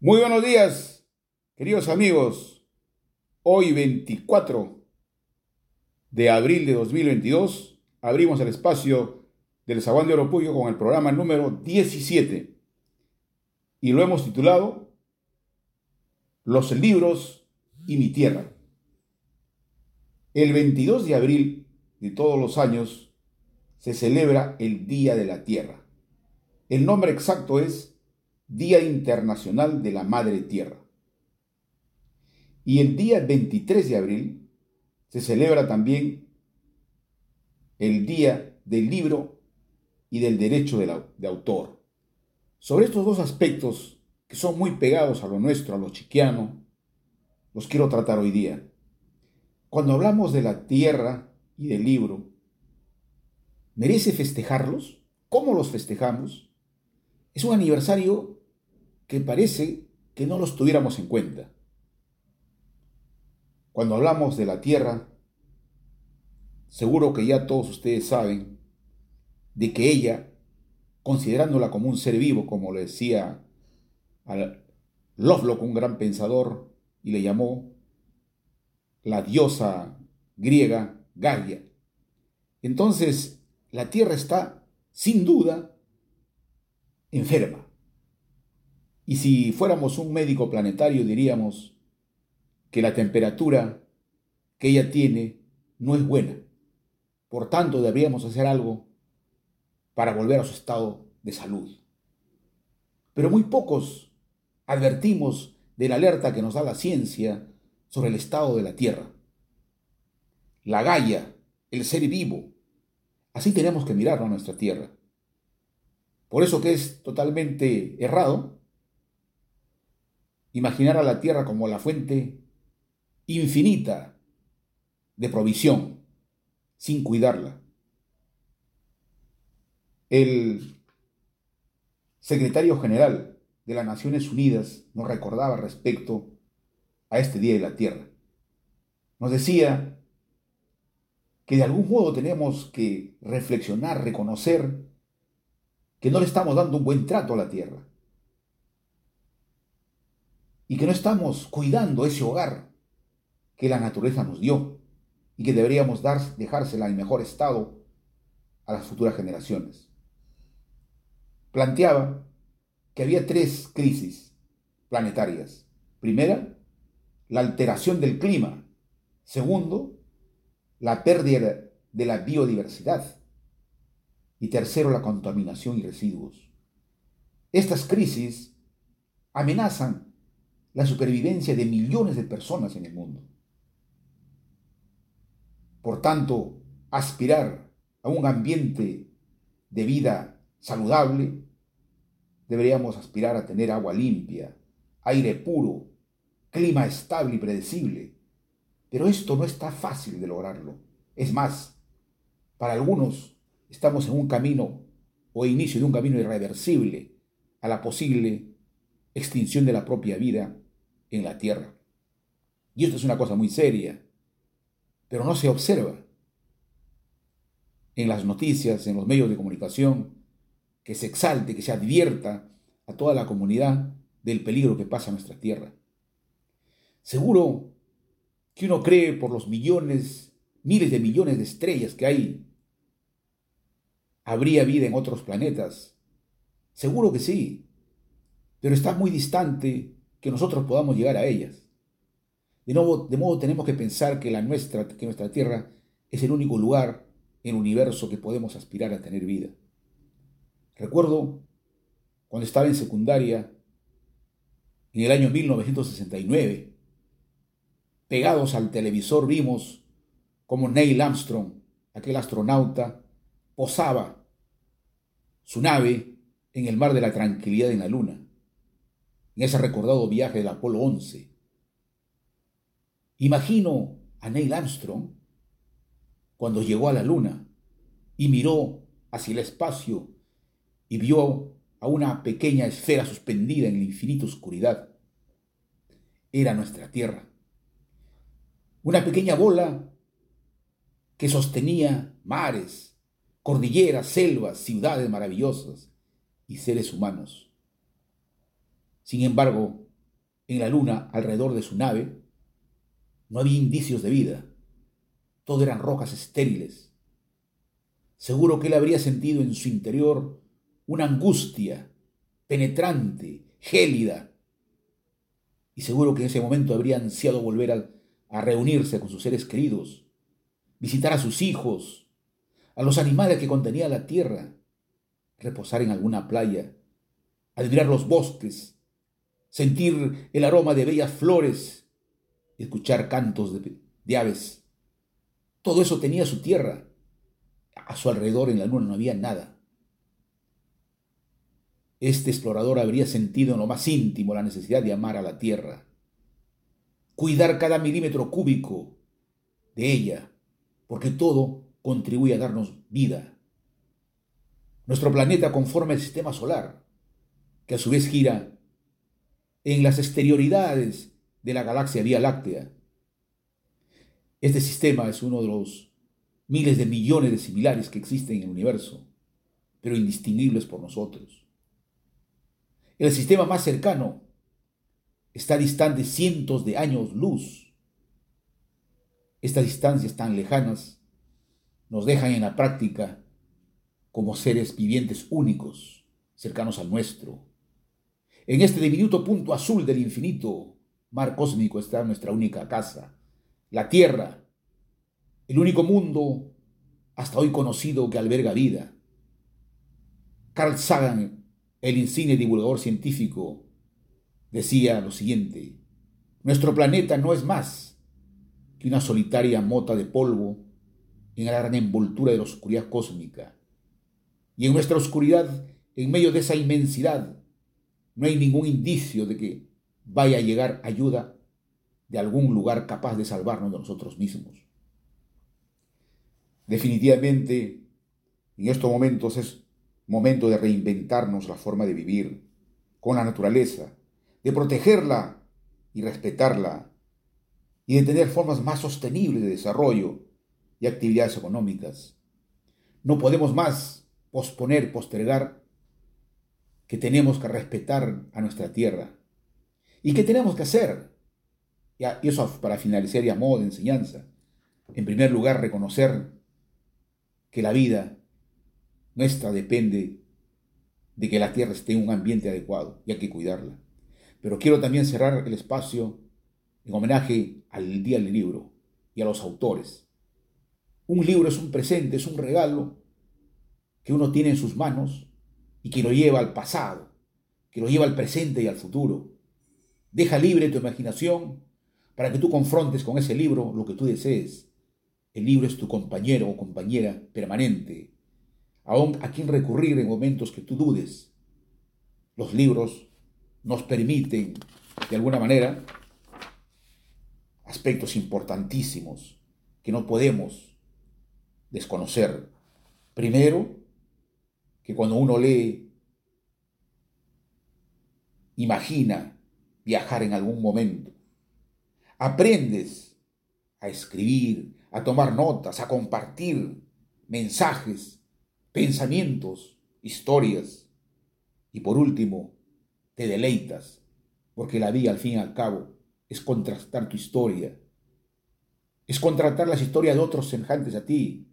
Muy buenos días, queridos amigos. Hoy 24 de abril de 2022 abrimos el espacio del Zaguán de Oropullo con el programa número 17 y lo hemos titulado Los libros y mi tierra. El 22 de abril de todos los años se celebra el Día de la Tierra. El nombre exacto es Día Internacional de la Madre Tierra. Y el día 23 de abril se celebra también el Día del Libro y del Derecho de, Autor. Sobre estos dos aspectos que son muy pegados a lo nuestro, a lo chiquiano, los quiero tratar hoy día. Cuando hablamos de la tierra y del libro, ¿merece festejarlos? ¿Cómo los festejamos? Es un aniversario que parece que no los tuviéramos en cuenta. Cuando hablamos de la Tierra, seguro que ya todos ustedes saben de que ella, considerándola como un ser vivo, como le decía a Lovelock, un gran pensador, y le llamó la diosa griega Gaia. Entonces, la Tierra está, sin duda, enferma. Y si fuéramos un médico planetario diríamos que la temperatura que ella tiene no es buena. Por tanto, deberíamos hacer algo para volver a su estado de salud. Pero muy pocos advertimos de la alerta que nos da la ciencia sobre el estado de la Tierra. La Gaia, el ser vivo. Así tenemos que mirar a nuestra Tierra. Por eso que es totalmente errado imaginar a la tierra como la fuente infinita de provisión, sin cuidarla. El secretario general de las Naciones Unidas nos recordaba respecto a este Día de la Tierra. Nos decía que de algún modo tenemos que reflexionar, reconocer que no le estamos dando un buen trato a la Tierra y que no estamos cuidando ese hogar que la naturaleza nos dio y que deberíamos dar, dejársela en mejor estado a las futuras generaciones. Planteaba que había tres crisis planetarias. Primera, la alteración del clima. Segundo, la pérdida de la biodiversidad. Y tercero, la contaminación y residuos. Estas crisis amenazan la supervivencia de millones de personas en el mundo. Por tanto, aspirar a un ambiente de vida saludable, deberíamos aspirar a tener agua limpia, aire puro, clima estable y predecible. Pero esto no está fácil de lograrlo. Es más, para algunos estamos en un camino o inicio de un camino irreversible a la posible extinción de la propia vida en la tierra. Y esto es una cosa muy seria, pero no se observa en las noticias, en los medios de comunicación, que se exalte, que se advierta a toda la comunidad del peligro que pasa en nuestra tierra. Seguro que uno cree por los millones, miles de millones de estrellas que hay, habría vida en otros planetas. Seguro que sí, pero está muy distante que nosotros podamos llegar a ellas. De, nuevo, de modo tenemos que pensar que, la nuestra, que nuestra Tierra es el único lugar en el universo que podemos aspirar a tener vida. Recuerdo cuando estaba en secundaria, en el año 1969, pegados al televisor vimos como Neil Armstrong, aquel astronauta, posaba su nave en el mar de la tranquilidad en la luna en ese recordado viaje del Apolo 11. Imagino a Neil Armstrong cuando llegó a la Luna y miró hacia el espacio y vio a una pequeña esfera suspendida en la infinita oscuridad. Era nuestra Tierra. Una pequeña bola que sostenía mares, cordilleras, selvas, ciudades maravillosas y seres humanos. Sin embargo, en la luna alrededor de su nave, no había indicios de vida. Todo eran rocas estériles. Seguro que él habría sentido en su interior una angustia penetrante, gélida. Y seguro que en ese momento habría ansiado volver a, a reunirse con sus seres queridos, visitar a sus hijos, a los animales que contenía la tierra, reposar en alguna playa, admirar los bosques, sentir el aroma de bellas flores, escuchar cantos de, de, aves. Todo eso tenía su tierra. A su alrededor en la luna no había nada. Este explorador habría sentido en lo más íntimo la necesidad de amar a la tierra, cuidar cada milímetro cúbico de ella, porque todo contribuye a darnos vida. Nuestro planeta conforma el sistema solar, que a su vez gira en las exterioridades de la galaxia Vía Láctea. Este sistema es uno de los miles de millones de similares que existen en el universo, pero indistinguibles por nosotros. El sistema más cercano está distante cientos de años luz. Estas distancias tan lejanas nos dejan en la práctica como seres vivientes únicos, cercanos al nuestro. En este diminuto punto azul del infinito mar cósmico está nuestra única casa, la Tierra, el único mundo hasta hoy conocido que alberga vida. Carl Sagan, el insigne divulgador científico, decía lo siguiente, nuestro planeta no es más que una solitaria mota de polvo en la gran envoltura de la oscuridad cósmica. Y en nuestra oscuridad, en medio de esa inmensidad, no hay ningún indicio de que vaya a llegar ayuda de algún lugar capaz de salvarnos de nosotros mismos. Definitivamente, en estos momentos es momento de reinventarnos la forma de vivir con la naturaleza, de protegerla y respetarla, y de tener formas más sostenibles de desarrollo y actividades económicas. No podemos más posponer, postergar que tenemos que respetar a nuestra tierra. ¿Y qué tenemos que hacer? Y eso para finalizar y a modo de enseñanza. En primer lugar, reconocer que la vida nuestra depende de que la tierra esté en un ambiente adecuado y hay que cuidarla. Pero quiero también cerrar el espacio en homenaje al Día del Libro y a los autores. Un libro es un presente, es un regalo que uno tiene en sus manos y que lo lleva al pasado, que lo lleva al presente y al futuro. Deja libre tu imaginación para que tú confrontes con ese libro lo que tú desees. El libro es tu compañero o compañera permanente, aún a quien recurrir en momentos que tú dudes. Los libros nos permiten, de alguna manera, aspectos importantísimos que no podemos desconocer. Primero, que cuando uno lee, imagina viajar en algún momento. Aprendes a escribir, a tomar notas, a compartir mensajes, pensamientos, historias. Y por último, te deleitas, porque la vida al fin y al cabo es contrastar tu historia, es contrastar las historias de otros semejantes a ti.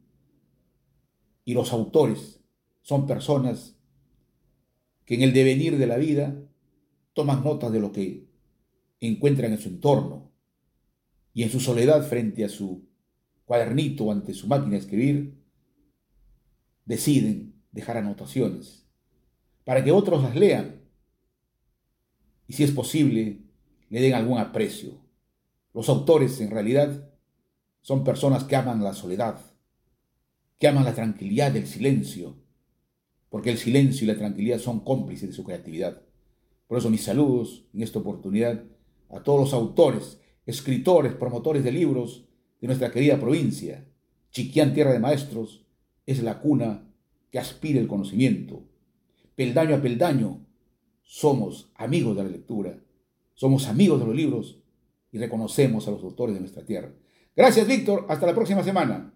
Y los autores son personas que en el devenir de la vida toman nota de lo que encuentran en su entorno y en su soledad frente a su cuadernito ante su máquina de escribir, deciden dejar anotaciones para que otros las lean y si es posible le den algún aprecio. Los autores en realidad son personas que aman la soledad, que aman la tranquilidad del silencio, porque el silencio y la tranquilidad son cómplices de su creatividad. Por eso mis saludos en esta oportunidad a todos los autores, escritores, promotores de libros de nuestra querida provincia. Chiquián, tierra de maestros, es la cuna que aspira el conocimiento. Peldaño a peldaño, somos amigos de la lectura, somos amigos de los libros y reconocemos a los autores de nuestra tierra. Gracias, Víctor. Hasta la próxima semana.